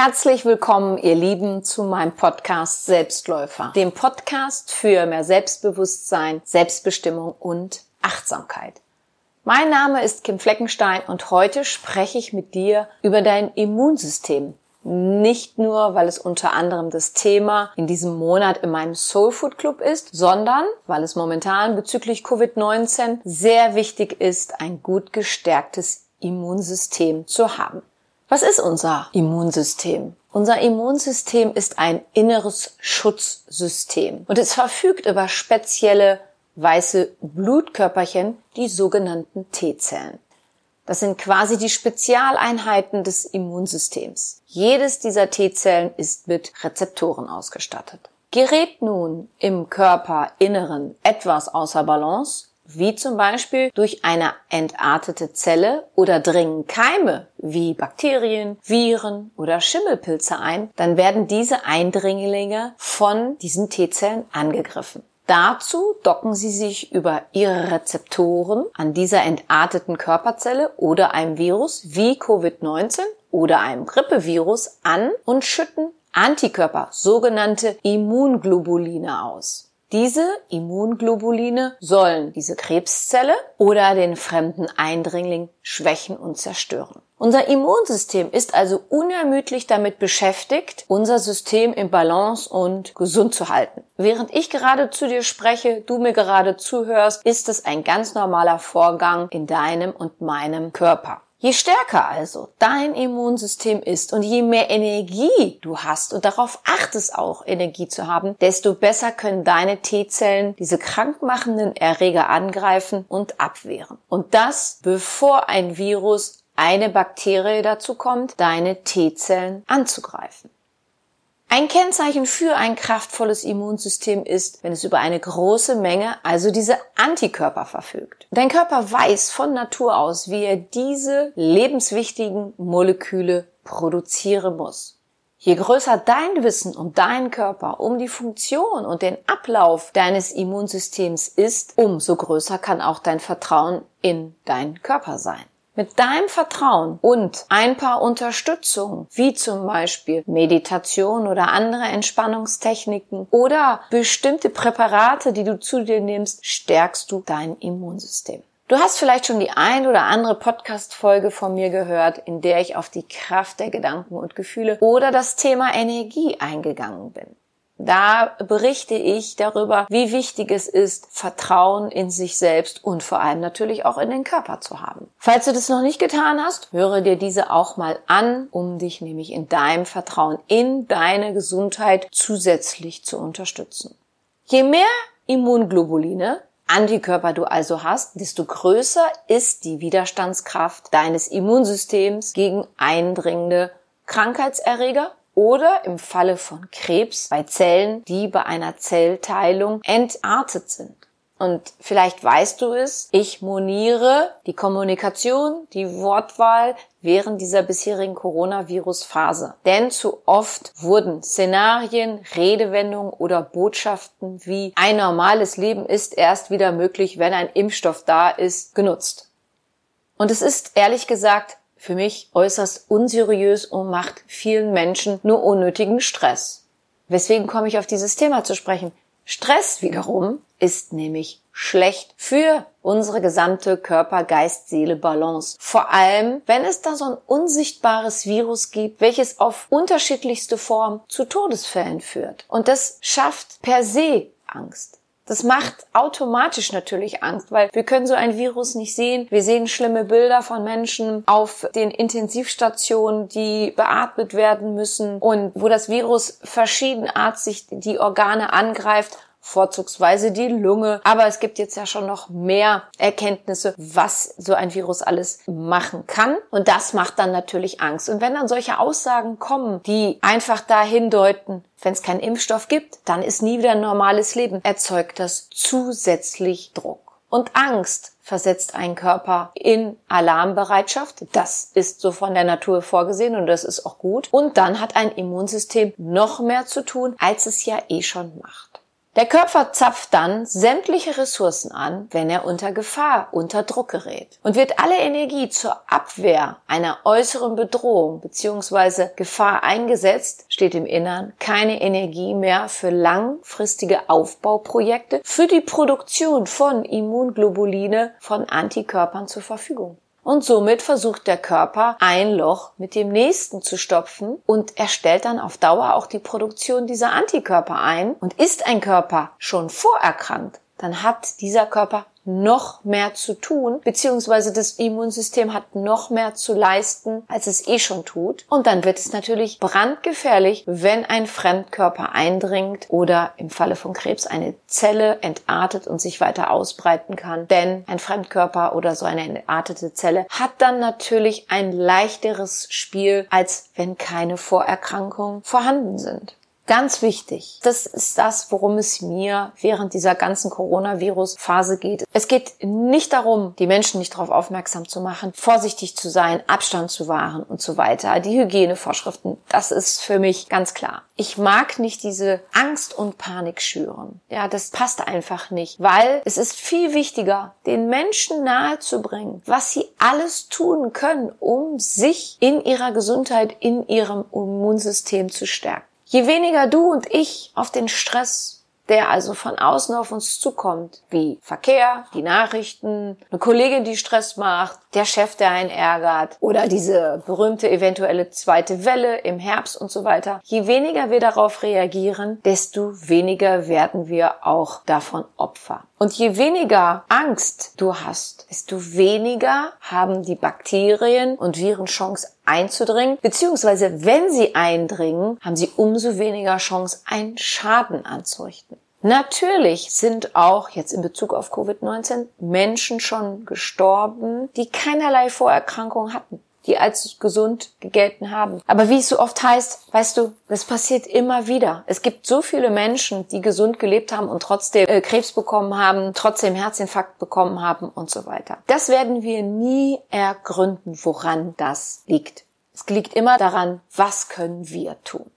Herzlich willkommen, ihr Lieben, zu meinem Podcast Selbstläufer, dem Podcast für mehr Selbstbewusstsein, Selbstbestimmung und Achtsamkeit. Mein Name ist Kim Fleckenstein und heute spreche ich mit dir über dein Immunsystem. Nicht nur, weil es unter anderem das Thema in diesem Monat in meinem Soul Food Club ist, sondern weil es momentan bezüglich Covid-19 sehr wichtig ist, ein gut gestärktes Immunsystem zu haben. Was ist unser Immunsystem? Unser Immunsystem ist ein inneres Schutzsystem und es verfügt über spezielle weiße Blutkörperchen, die sogenannten T-Zellen. Das sind quasi die Spezialeinheiten des Immunsystems. Jedes dieser T-Zellen ist mit Rezeptoren ausgestattet. Gerät nun im Körperinneren etwas außer Balance, wie zum Beispiel durch eine entartete Zelle oder dringen Keime wie Bakterien, Viren oder Schimmelpilze ein, dann werden diese Eindringlinge von diesen T-Zellen angegriffen. Dazu docken sie sich über ihre Rezeptoren an dieser entarteten Körperzelle oder einem Virus wie Covid-19 oder einem Grippevirus an und schütten Antikörper, sogenannte Immunglobuline aus. Diese Immunglobuline sollen diese Krebszelle oder den fremden Eindringling schwächen und zerstören. Unser Immunsystem ist also unermüdlich damit beschäftigt, unser System im Balance und gesund zu halten. Während ich gerade zu dir spreche, du mir gerade zuhörst, ist es ein ganz normaler Vorgang in deinem und meinem Körper. Je stärker also dein Immunsystem ist und je mehr Energie du hast und darauf achtest auch Energie zu haben, desto besser können deine T-Zellen diese krankmachenden Erreger angreifen und abwehren. Und das bevor ein Virus, eine Bakterie dazu kommt, deine T-Zellen anzugreifen. Ein Kennzeichen für ein kraftvolles Immunsystem ist, wenn es über eine große Menge, also diese Antikörper verfügt. Dein Körper weiß von Natur aus, wie er diese lebenswichtigen Moleküle produzieren muss. Je größer dein Wissen um deinen Körper, um die Funktion und den Ablauf deines Immunsystems ist, umso größer kann auch dein Vertrauen in deinen Körper sein. Mit deinem Vertrauen und ein paar Unterstützung, wie zum Beispiel Meditation oder andere Entspannungstechniken oder bestimmte Präparate, die du zu dir nimmst, stärkst du dein Immunsystem. Du hast vielleicht schon die ein oder andere Podcast-Folge von mir gehört, in der ich auf die Kraft der Gedanken und Gefühle oder das Thema Energie eingegangen bin. Da berichte ich darüber, wie wichtig es ist, Vertrauen in sich selbst und vor allem natürlich auch in den Körper zu haben. Falls du das noch nicht getan hast, höre dir diese auch mal an, um dich nämlich in deinem Vertrauen in deine Gesundheit zusätzlich zu unterstützen. Je mehr Immunglobuline, Antikörper du also hast, desto größer ist die Widerstandskraft deines Immunsystems gegen eindringende Krankheitserreger oder im Falle von Krebs bei Zellen, die bei einer Zellteilung entartet sind. Und vielleicht weißt du es, ich moniere die Kommunikation, die Wortwahl während dieser bisherigen Coronavirus-Phase. Denn zu oft wurden Szenarien, Redewendungen oder Botschaften wie ein normales Leben ist erst wieder möglich, wenn ein Impfstoff da ist, genutzt. Und es ist ehrlich gesagt für mich äußerst unseriös und macht vielen Menschen nur unnötigen Stress. Weswegen komme ich auf dieses Thema zu sprechen? Stress wiederum ist nämlich schlecht für unsere gesamte Körper-Geist-Seele-Balance. Vor allem, wenn es da so ein unsichtbares Virus gibt, welches auf unterschiedlichste Formen zu Todesfällen führt. Und das schafft per se Angst. Das macht automatisch natürlich Angst, weil wir können so ein Virus nicht sehen. Wir sehen schlimme Bilder von Menschen auf den Intensivstationen, die beatmet werden müssen und wo das Virus verschiedenartig die Organe angreift vorzugsweise die Lunge. Aber es gibt jetzt ja schon noch mehr Erkenntnisse, was so ein Virus alles machen kann. Und das macht dann natürlich Angst. Und wenn dann solche Aussagen kommen, die einfach dahin deuten, wenn es keinen Impfstoff gibt, dann ist nie wieder ein normales Leben, erzeugt das zusätzlich Druck. Und Angst versetzt einen Körper in Alarmbereitschaft. Das ist so von der Natur vorgesehen und das ist auch gut. Und dann hat ein Immunsystem noch mehr zu tun, als es ja eh schon macht. Der Körper zapft dann sämtliche Ressourcen an, wenn er unter Gefahr, unter Druck gerät und wird alle Energie zur Abwehr einer äußeren Bedrohung bzw. Gefahr eingesetzt, steht im Innern keine Energie mehr für langfristige Aufbauprojekte für die Produktion von Immunglobuline von Antikörpern zur Verfügung und somit versucht der Körper ein Loch mit dem nächsten zu stopfen und er stellt dann auf Dauer auch die Produktion dieser Antikörper ein. Und ist ein Körper schon vorerkrankt, dann hat dieser Körper noch mehr zu tun, beziehungsweise das Immunsystem hat noch mehr zu leisten, als es eh schon tut. Und dann wird es natürlich brandgefährlich, wenn ein Fremdkörper eindringt oder im Falle von Krebs eine Zelle entartet und sich weiter ausbreiten kann. Denn ein Fremdkörper oder so eine entartete Zelle hat dann natürlich ein leichteres Spiel, als wenn keine Vorerkrankungen vorhanden sind. Ganz wichtig. Das ist das, worum es mir während dieser ganzen Coronavirus-Phase geht. Es geht nicht darum, die Menschen nicht darauf aufmerksam zu machen, vorsichtig zu sein, Abstand zu wahren und so weiter. Die Hygienevorschriften, das ist für mich ganz klar. Ich mag nicht diese Angst und Panik schüren. Ja, das passt einfach nicht, weil es ist viel wichtiger, den Menschen nahezubringen, was sie alles tun können, um sich in ihrer Gesundheit, in ihrem Immunsystem zu stärken. Je weniger du und ich auf den Stress, der also von außen auf uns zukommt, wie Verkehr, die Nachrichten, eine Kollegin, die Stress macht, der Chef, der einen ärgert oder diese berühmte eventuelle zweite Welle im Herbst und so weiter. Je weniger wir darauf reagieren, desto weniger werden wir auch davon Opfer. Und je weniger Angst du hast, desto weniger haben die Bakterien und Viren Chance einzudringen, beziehungsweise wenn sie eindringen, haben sie umso weniger Chance, einen Schaden anzurichten. Natürlich sind auch jetzt in Bezug auf Covid-19 Menschen schon gestorben, die keinerlei Vorerkrankungen hatten die als gesund gegelten haben. Aber wie es so oft heißt, weißt du, das passiert immer wieder. Es gibt so viele Menschen, die gesund gelebt haben und trotzdem äh, Krebs bekommen haben, trotzdem Herzinfarkt bekommen haben und so weiter. Das werden wir nie ergründen, woran das liegt. Es liegt immer daran, was können wir tun.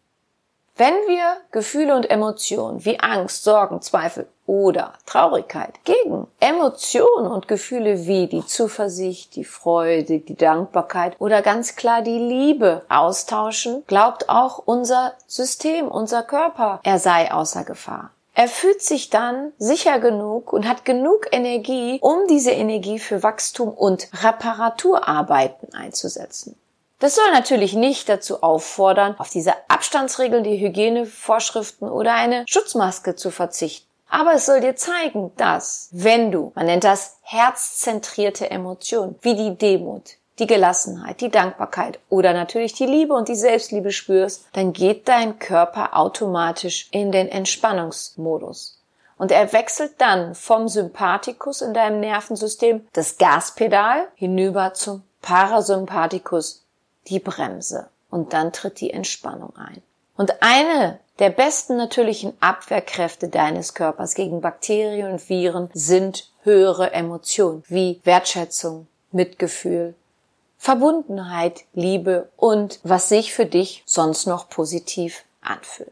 Wenn wir Gefühle und Emotionen wie Angst, Sorgen, Zweifel oder Traurigkeit gegen Emotionen und Gefühle wie die Zuversicht, die Freude, die Dankbarkeit oder ganz klar die Liebe austauschen, glaubt auch unser System, unser Körper, er sei außer Gefahr. Er fühlt sich dann sicher genug und hat genug Energie, um diese Energie für Wachstum und Reparaturarbeiten einzusetzen. Das soll natürlich nicht dazu auffordern, auf diese Abstandsregeln, die Hygienevorschriften oder eine Schutzmaske zu verzichten. Aber es soll dir zeigen, dass, wenn du, man nennt das herzzentrierte Emotionen, wie die Demut, die Gelassenheit, die Dankbarkeit oder natürlich die Liebe und die Selbstliebe spürst, dann geht dein Körper automatisch in den Entspannungsmodus. Und er wechselt dann vom Sympathikus in deinem Nervensystem, das Gaspedal, hinüber zum Parasympathikus, die Bremse und dann tritt die Entspannung ein. Und eine der besten natürlichen Abwehrkräfte deines Körpers gegen Bakterien und Viren sind höhere Emotionen wie Wertschätzung, Mitgefühl, Verbundenheit, Liebe und was sich für dich sonst noch positiv anfühlt.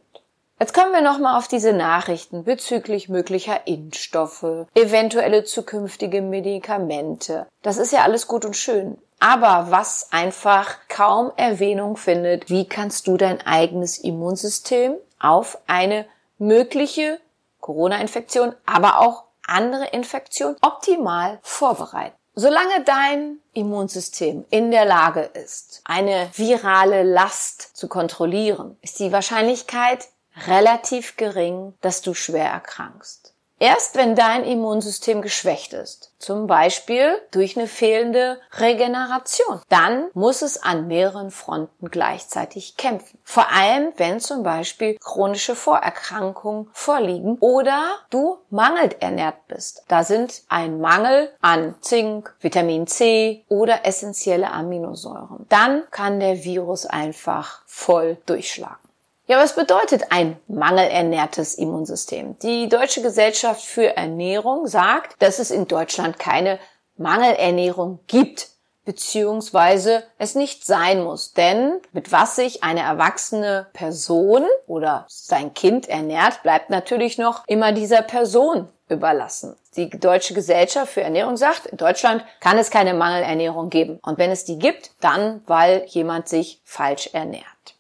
Jetzt kommen wir nochmal auf diese Nachrichten bezüglich möglicher Impfstoffe, eventuelle zukünftige Medikamente. Das ist ja alles gut und schön. Aber was einfach kaum Erwähnung findet, wie kannst du dein eigenes Immunsystem auf eine mögliche Corona-Infektion, aber auch andere Infektionen optimal vorbereiten. Solange dein Immunsystem in der Lage ist, eine virale Last zu kontrollieren, ist die Wahrscheinlichkeit relativ gering, dass du schwer erkrankst. Erst wenn dein Immunsystem geschwächt ist, zum Beispiel durch eine fehlende Regeneration, dann muss es an mehreren Fronten gleichzeitig kämpfen. Vor allem, wenn zum Beispiel chronische Vorerkrankungen vorliegen oder du mangelt ernährt bist. Da sind ein Mangel an Zink, Vitamin C oder essentielle Aminosäuren. Dann kann der Virus einfach voll durchschlagen. Ja, was bedeutet ein mangelernährtes Immunsystem? Die Deutsche Gesellschaft für Ernährung sagt, dass es in Deutschland keine Mangelernährung gibt, beziehungsweise es nicht sein muss. Denn mit was sich eine erwachsene Person oder sein Kind ernährt, bleibt natürlich noch immer dieser Person überlassen. Die Deutsche Gesellschaft für Ernährung sagt, in Deutschland kann es keine Mangelernährung geben. Und wenn es die gibt, dann, weil jemand sich falsch ernährt.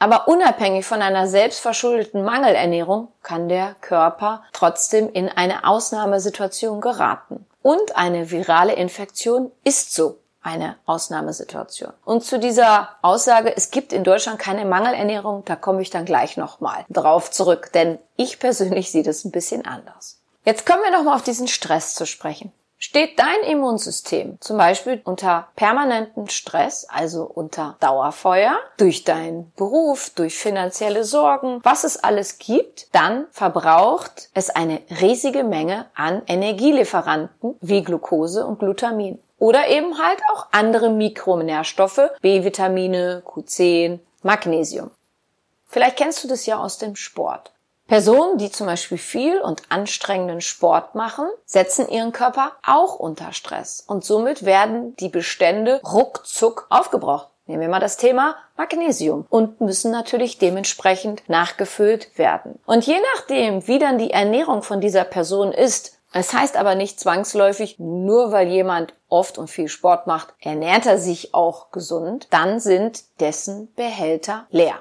Aber unabhängig von einer selbstverschuldeten Mangelernährung kann der Körper trotzdem in eine Ausnahmesituation geraten. Und eine virale Infektion ist so eine Ausnahmesituation. Und zu dieser Aussage, es gibt in Deutschland keine Mangelernährung, da komme ich dann gleich nochmal drauf zurück, denn ich persönlich sehe das ein bisschen anders. Jetzt kommen wir nochmal auf diesen Stress zu sprechen. Steht dein Immunsystem zum Beispiel unter permanenten Stress, also unter Dauerfeuer, durch deinen Beruf, durch finanzielle Sorgen, was es alles gibt, dann verbraucht es eine riesige Menge an Energielieferanten wie Glucose und Glutamin. Oder eben halt auch andere Mikronährstoffe, B-Vitamine, Q10, Magnesium. Vielleicht kennst du das ja aus dem Sport. Personen, die zum Beispiel viel und anstrengenden Sport machen, setzen ihren Körper auch unter Stress und somit werden die Bestände ruckzuck aufgebraucht. Nehmen wir mal das Thema Magnesium und müssen natürlich dementsprechend nachgefüllt werden. Und je nachdem, wie dann die Ernährung von dieser Person ist, es heißt aber nicht zwangsläufig, nur weil jemand oft und viel Sport macht, ernährt er sich auch gesund, dann sind dessen Behälter leer.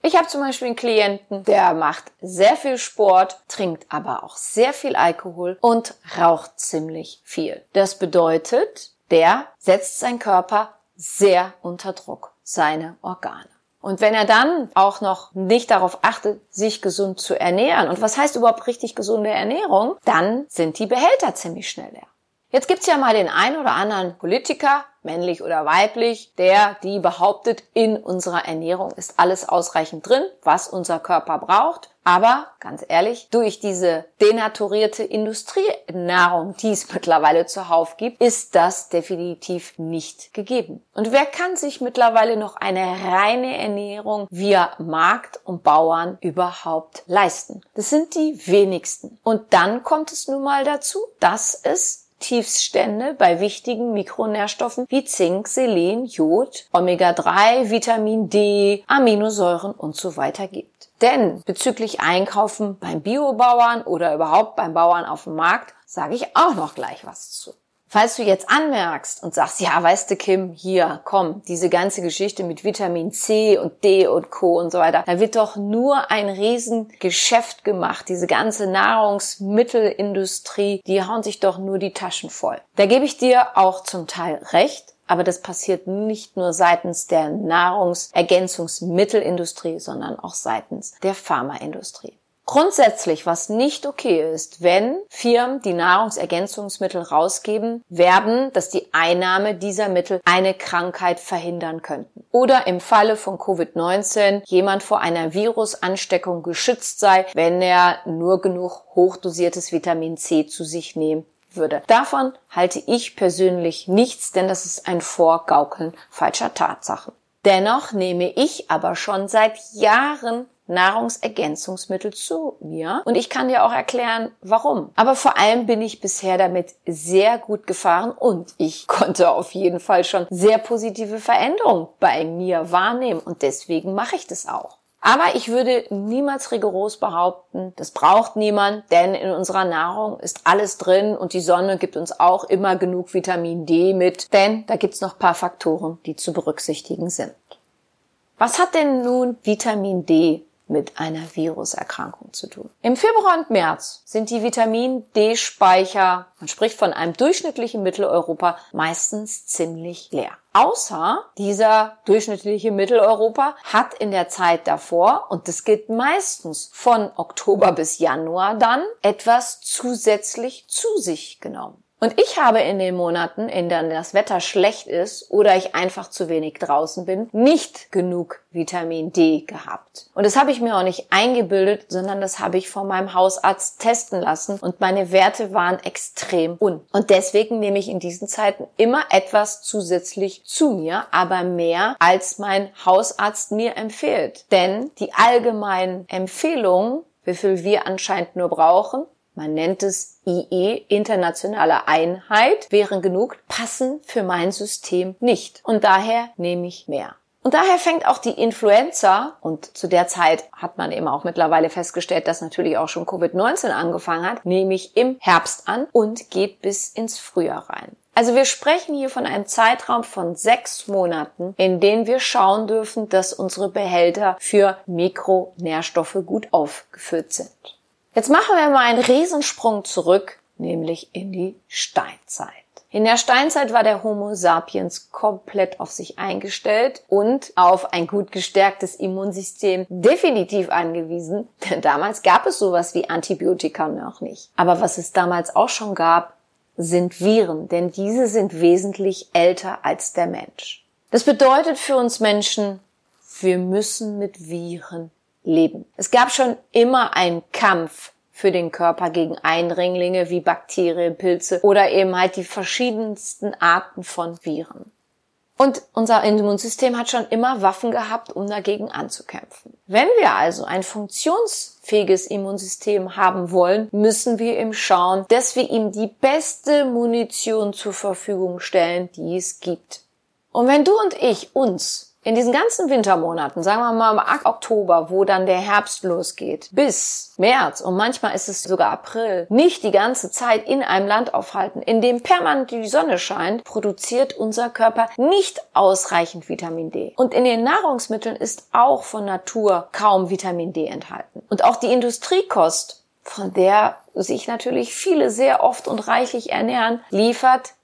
Ich habe zum Beispiel einen Klienten, der macht sehr viel Sport, trinkt aber auch sehr viel Alkohol und raucht ziemlich viel. Das bedeutet, der setzt seinen Körper sehr unter Druck, seine Organe. Und wenn er dann auch noch nicht darauf achtet, sich gesund zu ernähren, und was heißt überhaupt richtig gesunde Ernährung, dann sind die Behälter ziemlich schnell leer. Jetzt gibt's ja mal den einen oder anderen Politiker, männlich oder weiblich, der die behauptet, in unserer Ernährung ist alles ausreichend drin, was unser Körper braucht. Aber ganz ehrlich, durch diese denaturierte Industrienahrung, die es mittlerweile zuhauf gibt, ist das definitiv nicht gegeben. Und wer kann sich mittlerweile noch eine reine Ernährung via Markt und Bauern überhaupt leisten? Das sind die wenigsten. Und dann kommt es nun mal dazu, dass es Tiefstände bei wichtigen Mikronährstoffen wie Zink, Selen, Jod, Omega-3, Vitamin D, Aminosäuren und so weiter gibt. Denn bezüglich Einkaufen beim Biobauern oder überhaupt beim Bauern auf dem Markt sage ich auch noch gleich was zu. Falls du jetzt anmerkst und sagst, ja, weißt du, Kim, hier, komm, diese ganze Geschichte mit Vitamin C und D und Co. und so weiter, da wird doch nur ein Riesengeschäft gemacht. Diese ganze Nahrungsmittelindustrie, die hauen sich doch nur die Taschen voll. Da gebe ich dir auch zum Teil recht. Aber das passiert nicht nur seitens der Nahrungsergänzungsmittelindustrie, sondern auch seitens der Pharmaindustrie. Grundsätzlich, was nicht okay ist, wenn Firmen, die Nahrungsergänzungsmittel rausgeben, werben, dass die Einnahme dieser Mittel eine Krankheit verhindern könnten. Oder im Falle von Covid-19 jemand vor einer Virusansteckung geschützt sei, wenn er nur genug hochdosiertes Vitamin C zu sich nehmen würde. Davon halte ich persönlich nichts, denn das ist ein Vorgaukeln falscher Tatsachen. Dennoch nehme ich aber schon seit Jahren Nahrungsergänzungsmittel zu mir. Und ich kann dir auch erklären, warum. Aber vor allem bin ich bisher damit sehr gut gefahren und ich konnte auf jeden Fall schon sehr positive Veränderungen bei mir wahrnehmen und deswegen mache ich das auch. Aber ich würde niemals rigoros behaupten, das braucht niemand, denn in unserer Nahrung ist alles drin und die Sonne gibt uns auch immer genug Vitamin D mit, denn da gibt's noch paar Faktoren, die zu berücksichtigen sind. Was hat denn nun Vitamin D mit einer Viruserkrankung zu tun. Im Februar und März sind die Vitamin D-Speicher, man spricht von einem durchschnittlichen Mitteleuropa, meistens ziemlich leer. Außer dieser durchschnittliche Mitteleuropa hat in der Zeit davor, und das gilt meistens von Oktober bis Januar dann, etwas zusätzlich zu sich genommen. Und ich habe in den Monaten, in denen das Wetter schlecht ist oder ich einfach zu wenig draußen bin, nicht genug Vitamin D gehabt. Und das habe ich mir auch nicht eingebildet, sondern das habe ich von meinem Hausarzt testen lassen und meine Werte waren extrem un. Und deswegen nehme ich in diesen Zeiten immer etwas zusätzlich zu mir, aber mehr als mein Hausarzt mir empfiehlt. Denn die allgemeinen Empfehlungen, wie viel wir anscheinend nur brauchen, man nennt es IE, internationale Einheit, wären genug, passen für mein System nicht. Und daher nehme ich mehr. Und daher fängt auch die Influenza, und zu der Zeit hat man eben auch mittlerweile festgestellt, dass natürlich auch schon Covid-19 angefangen hat, nämlich im Herbst an und geht bis ins Frühjahr rein. Also wir sprechen hier von einem Zeitraum von sechs Monaten, in denen wir schauen dürfen, dass unsere Behälter für Mikronährstoffe gut aufgefüllt sind. Jetzt machen wir mal einen Riesensprung zurück, nämlich in die Steinzeit. In der Steinzeit war der Homo sapiens komplett auf sich eingestellt und auf ein gut gestärktes Immunsystem definitiv angewiesen, denn damals gab es sowas wie Antibiotika noch nicht. Aber was es damals auch schon gab, sind Viren, denn diese sind wesentlich älter als der Mensch. Das bedeutet für uns Menschen, wir müssen mit Viren leben. Es gab schon immer einen Kampf für den Körper gegen Eindringlinge wie Bakterien, Pilze oder eben halt die verschiedensten Arten von Viren. Und unser Immunsystem hat schon immer Waffen gehabt, um dagegen anzukämpfen. Wenn wir also ein funktionsfähiges Immunsystem haben wollen, müssen wir ihm schauen, dass wir ihm die beste Munition zur Verfügung stellen, die es gibt. Und wenn du und ich uns in diesen ganzen Wintermonaten, sagen wir mal im Oktober, wo dann der Herbst losgeht, bis März und manchmal ist es sogar April, nicht die ganze Zeit in einem Land aufhalten, in dem permanent die Sonne scheint, produziert unser Körper nicht ausreichend Vitamin D. Und in den Nahrungsmitteln ist auch von Natur kaum Vitamin D enthalten. Und auch die Industriekost, von der sich natürlich viele sehr oft und reichlich ernähren, liefert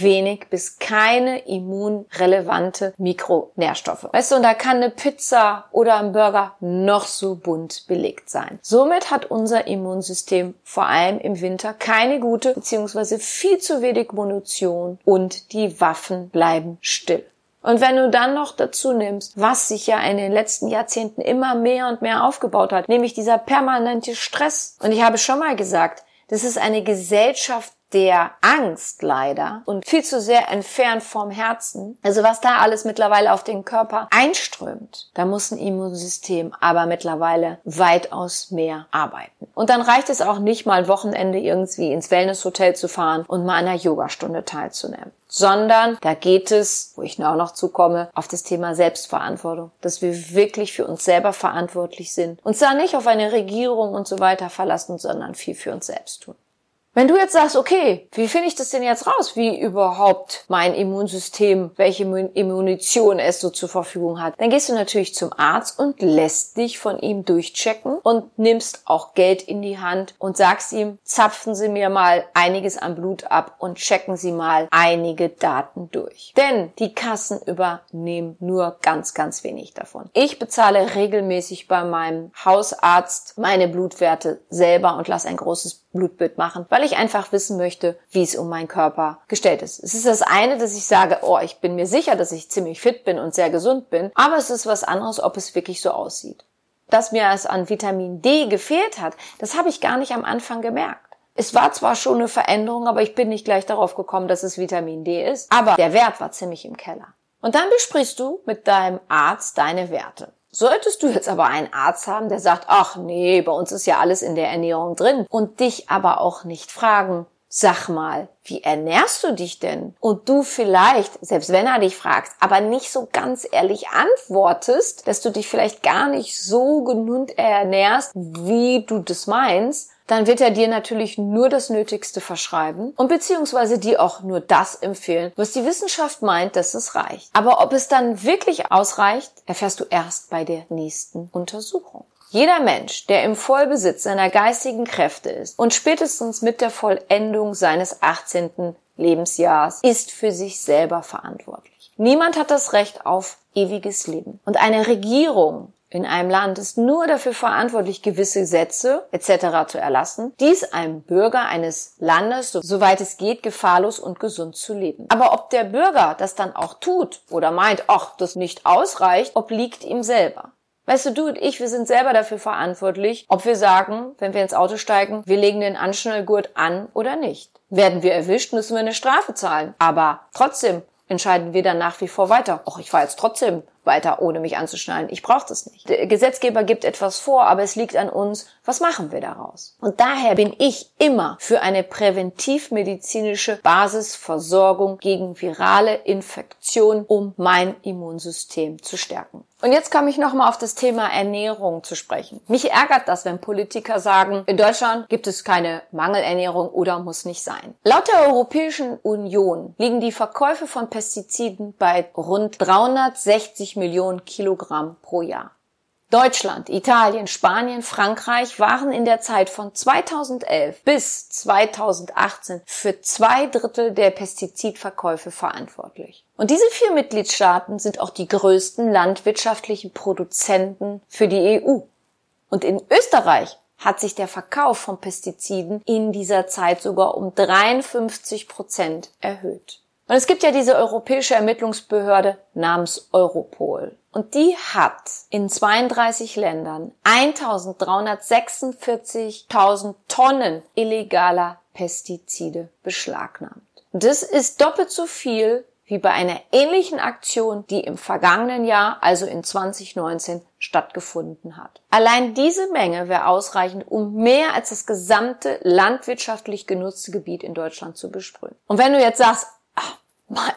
wenig bis keine immunrelevante Mikronährstoffe. Weißt du, und da kann eine Pizza oder ein Burger noch so bunt belegt sein. Somit hat unser Immunsystem vor allem im Winter keine gute bzw. viel zu wenig Munition und die Waffen bleiben still. Und wenn du dann noch dazu nimmst, was sich ja in den letzten Jahrzehnten immer mehr und mehr aufgebaut hat, nämlich dieser permanente Stress. Und ich habe schon mal gesagt, das ist eine Gesellschaft der Angst leider und viel zu sehr entfernt vom Herzen. Also was da alles mittlerweile auf den Körper einströmt, da muss ein Immunsystem aber mittlerweile weitaus mehr arbeiten. Und dann reicht es auch nicht mal Wochenende irgendwie ins Wellnesshotel zu fahren und mal einer Yogastunde teilzunehmen sondern da geht es, wo ich auch noch zukomme, auf das Thema Selbstverantwortung, dass wir wirklich für uns selber verantwortlich sind, uns da nicht auf eine Regierung und so weiter verlassen, sondern viel für uns selbst tun. Wenn du jetzt sagst, okay, wie finde ich das denn jetzt raus, wie überhaupt mein Immunsystem, welche Immunition es so zur Verfügung hat, dann gehst du natürlich zum Arzt und lässt dich von ihm durchchecken und nimmst auch Geld in die Hand und sagst ihm, zapfen Sie mir mal einiges an Blut ab und checken Sie mal einige Daten durch. Denn die Kassen übernehmen nur ganz, ganz wenig davon. Ich bezahle regelmäßig bei meinem Hausarzt meine Blutwerte selber und lasse ein großes Blutbild machen, weil ich einfach wissen möchte, wie es um meinen Körper gestellt ist. Es ist das eine, dass ich sage, oh, ich bin mir sicher, dass ich ziemlich fit bin und sehr gesund bin, aber es ist was anderes, ob es wirklich so aussieht. Dass mir es an Vitamin D gefehlt hat, das habe ich gar nicht am Anfang gemerkt. Es war zwar schon eine Veränderung, aber ich bin nicht gleich darauf gekommen, dass es Vitamin D ist, aber der Wert war ziemlich im Keller. Und dann besprichst du mit deinem Arzt deine Werte. Solltest du jetzt aber einen Arzt haben, der sagt, ach nee, bei uns ist ja alles in der Ernährung drin und dich aber auch nicht fragen, sag mal, wie ernährst du dich denn? Und du vielleicht, selbst wenn er dich fragt, aber nicht so ganz ehrlich antwortest, dass du dich vielleicht gar nicht so genug ernährst, wie du das meinst, dann wird er dir natürlich nur das Nötigste verschreiben und beziehungsweise dir auch nur das empfehlen, was die Wissenschaft meint, dass es reicht. Aber ob es dann wirklich ausreicht, erfährst du erst bei der nächsten Untersuchung. Jeder Mensch, der im Vollbesitz seiner geistigen Kräfte ist und spätestens mit der Vollendung seines 18. Lebensjahrs ist für sich selber verantwortlich. Niemand hat das Recht auf ewiges Leben. Und eine Regierung in einem Land ist nur dafür verantwortlich, gewisse Gesetze etc. zu erlassen, dies einem Bürger eines Landes, soweit es geht, gefahrlos und gesund zu leben. Aber ob der Bürger das dann auch tut oder meint, ach, das nicht ausreicht, obliegt ihm selber. Weißt du, du und ich, wir sind selber dafür verantwortlich, ob wir sagen, wenn wir ins Auto steigen, wir legen den Anschnallgurt an oder nicht. Werden wir erwischt, müssen wir eine Strafe zahlen. Aber trotzdem entscheiden wir dann nach wie vor weiter. Och, ich fahre jetzt trotzdem weiter, ohne mich anzuschnallen. Ich brauche das nicht. Der Gesetzgeber gibt etwas vor, aber es liegt an uns, was machen wir daraus? Und daher bin ich immer für eine präventivmedizinische Basisversorgung gegen virale Infektion, um mein Immunsystem zu stärken. Und jetzt komme ich nochmal auf das Thema Ernährung zu sprechen. Mich ärgert das, wenn Politiker sagen, in Deutschland gibt es keine Mangelernährung oder muss nicht sein. Laut der Europäischen Union liegen die Verkäufe von Pestiziden bei rund 360 Millionen Kilogramm pro Jahr. Deutschland, Italien, Spanien, Frankreich waren in der Zeit von 2011 bis 2018 für zwei Drittel der Pestizidverkäufe verantwortlich. Und diese vier Mitgliedstaaten sind auch die größten landwirtschaftlichen Produzenten für die EU. Und in Österreich hat sich der Verkauf von Pestiziden in dieser Zeit sogar um 53 Prozent erhöht. Und es gibt ja diese europäische Ermittlungsbehörde namens Europol. Und die hat in 32 Ländern 1346.000 Tonnen illegaler Pestizide beschlagnahmt. Das ist doppelt so viel wie bei einer ähnlichen Aktion, die im vergangenen Jahr, also in 2019, stattgefunden hat. Allein diese Menge wäre ausreichend, um mehr als das gesamte landwirtschaftlich genutzte Gebiet in Deutschland zu besprühen. Und wenn du jetzt sagst,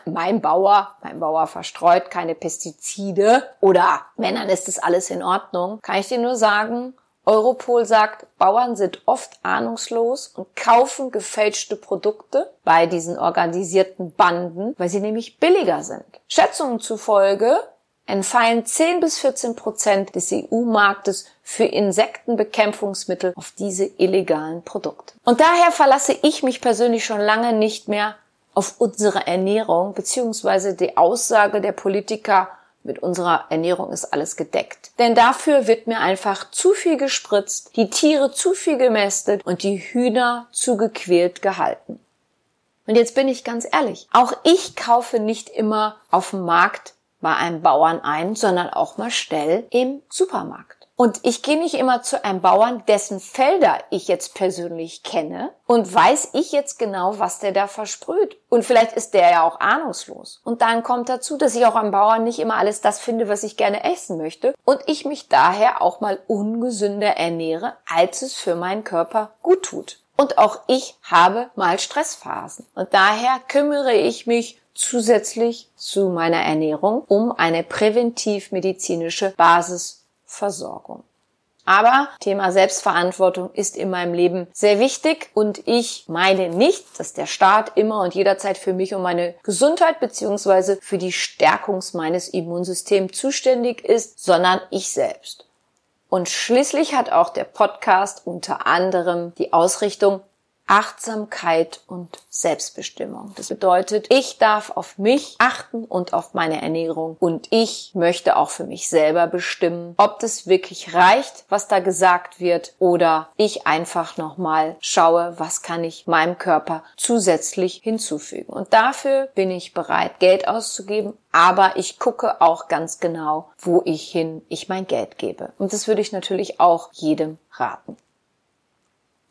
mein Bauer, mein Bauer verstreut keine Pestizide oder wenn, dann ist das alles in Ordnung, kann ich dir nur sagen, Europol sagt, Bauern sind oft ahnungslos und kaufen gefälschte Produkte bei diesen organisierten Banden, weil sie nämlich billiger sind. Schätzungen zufolge entfallen 10 bis 14 Prozent des EU-Marktes für Insektenbekämpfungsmittel auf diese illegalen Produkte. Und daher verlasse ich mich persönlich schon lange nicht mehr auf unsere Ernährung, beziehungsweise die Aussage der Politiker, mit unserer Ernährung ist alles gedeckt. Denn dafür wird mir einfach zu viel gespritzt, die Tiere zu viel gemästet und die Hühner zu gequält gehalten. Und jetzt bin ich ganz ehrlich, auch ich kaufe nicht immer auf dem Markt bei einem Bauern ein, sondern auch mal schnell im Supermarkt. Und ich gehe nicht immer zu einem Bauern, dessen Felder ich jetzt persönlich kenne und weiß ich jetzt genau, was der da versprüht. Und vielleicht ist der ja auch ahnungslos. Und dann kommt dazu, dass ich auch am Bauern nicht immer alles das finde, was ich gerne essen möchte und ich mich daher auch mal ungesünder ernähre, als es für meinen Körper gut tut. Und auch ich habe mal Stressphasen. Und daher kümmere ich mich zusätzlich zu meiner Ernährung um eine präventivmedizinische Basis Versorgung. Aber Thema Selbstverantwortung ist in meinem Leben sehr wichtig und ich meine nicht, dass der Staat immer und jederzeit für mich und meine Gesundheit beziehungsweise für die Stärkung meines Immunsystems zuständig ist, sondern ich selbst. Und schließlich hat auch der Podcast unter anderem die Ausrichtung Achtsamkeit und Selbstbestimmung. Das bedeutet, ich darf auf mich achten und auf meine Ernährung und ich möchte auch für mich selber bestimmen, ob das wirklich reicht, was da gesagt wird oder ich einfach nochmal schaue, was kann ich meinem Körper zusätzlich hinzufügen. Und dafür bin ich bereit, Geld auszugeben, aber ich gucke auch ganz genau, wo ich hin ich mein Geld gebe. Und das würde ich natürlich auch jedem raten.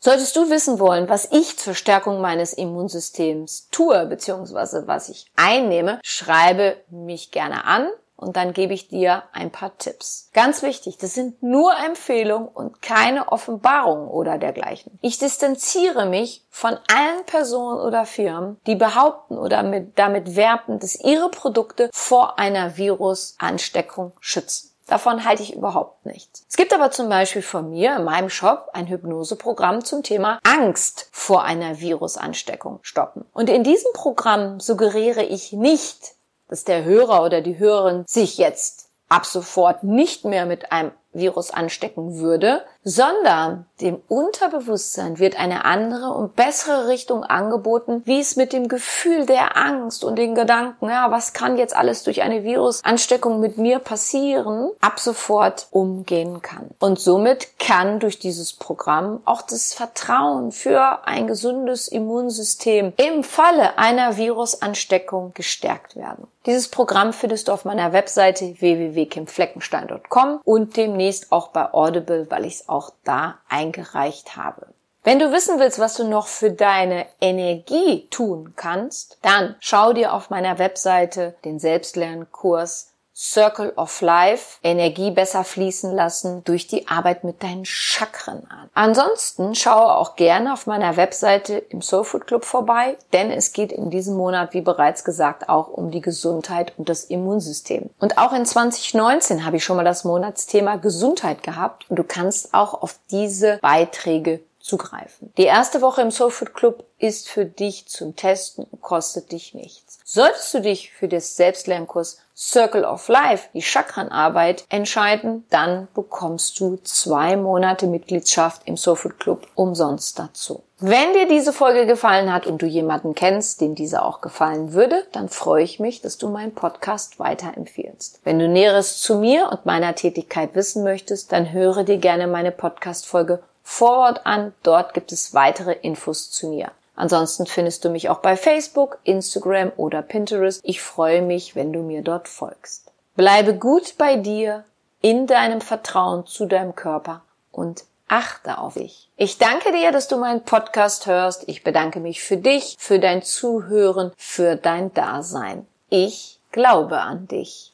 Solltest du wissen wollen, was ich zur Stärkung meines Immunsystems tue, beziehungsweise was ich einnehme, schreibe mich gerne an und dann gebe ich dir ein paar Tipps. Ganz wichtig, das sind nur Empfehlungen und keine Offenbarungen oder dergleichen. Ich distanziere mich von allen Personen oder Firmen, die behaupten oder mit, damit werben, dass ihre Produkte vor einer Virusansteckung schützen. Davon halte ich überhaupt nichts. Es gibt aber zum Beispiel von mir in meinem Shop ein Hypnoseprogramm zum Thema Angst vor einer Virusansteckung stoppen. Und in diesem Programm suggeriere ich nicht, dass der Hörer oder die Hörerin sich jetzt ab sofort nicht mehr mit einem Virus anstecken würde, sondern dem Unterbewusstsein wird eine andere und bessere Richtung angeboten, wie es mit dem Gefühl der Angst und den Gedanken, ja, was kann jetzt alles durch eine Virusansteckung mit mir passieren, ab sofort umgehen kann. Und somit kann durch dieses Programm auch das Vertrauen für ein gesundes Immunsystem im Falle einer Virusansteckung gestärkt werden. Dieses Programm findest du auf meiner Webseite www.kimfleckenstein.com und demnächst auch bei Audible, weil ich es auch da eingereicht habe. Wenn du wissen willst, was du noch für deine Energie tun kannst, dann schau dir auf meiner Webseite den Selbstlernkurs Circle of Life, Energie besser fließen lassen durch die Arbeit mit deinen Chakren an. Ansonsten schaue auch gerne auf meiner Webseite im Soulfood Club vorbei, denn es geht in diesem Monat, wie bereits gesagt, auch um die Gesundheit und das Immunsystem. Und auch in 2019 habe ich schon mal das Monatsthema Gesundheit gehabt und du kannst auch auf diese Beiträge zugreifen. Die erste Woche im Soulfood Club ist für dich zum Testen und kostet dich nichts. Solltest du dich für das Selbstlernkurs Circle of Life, die Chakrenarbeit, entscheiden, dann bekommst du zwei Monate Mitgliedschaft im Soulfood Club umsonst dazu. Wenn dir diese Folge gefallen hat und du jemanden kennst, dem diese auch gefallen würde, dann freue ich mich, dass du meinen Podcast weiterempfiehlst. Wenn du Näheres zu mir und meiner Tätigkeit wissen möchtest, dann höre dir gerne meine Podcast-Folge Forward an. Dort gibt es weitere Infos zu mir. Ansonsten findest du mich auch bei Facebook, Instagram oder Pinterest. Ich freue mich, wenn du mir dort folgst. Bleibe gut bei dir, in deinem Vertrauen zu deinem Körper und achte auf dich. Ich danke dir, dass du meinen Podcast hörst. Ich bedanke mich für dich, für dein Zuhören, für dein Dasein. Ich glaube an dich.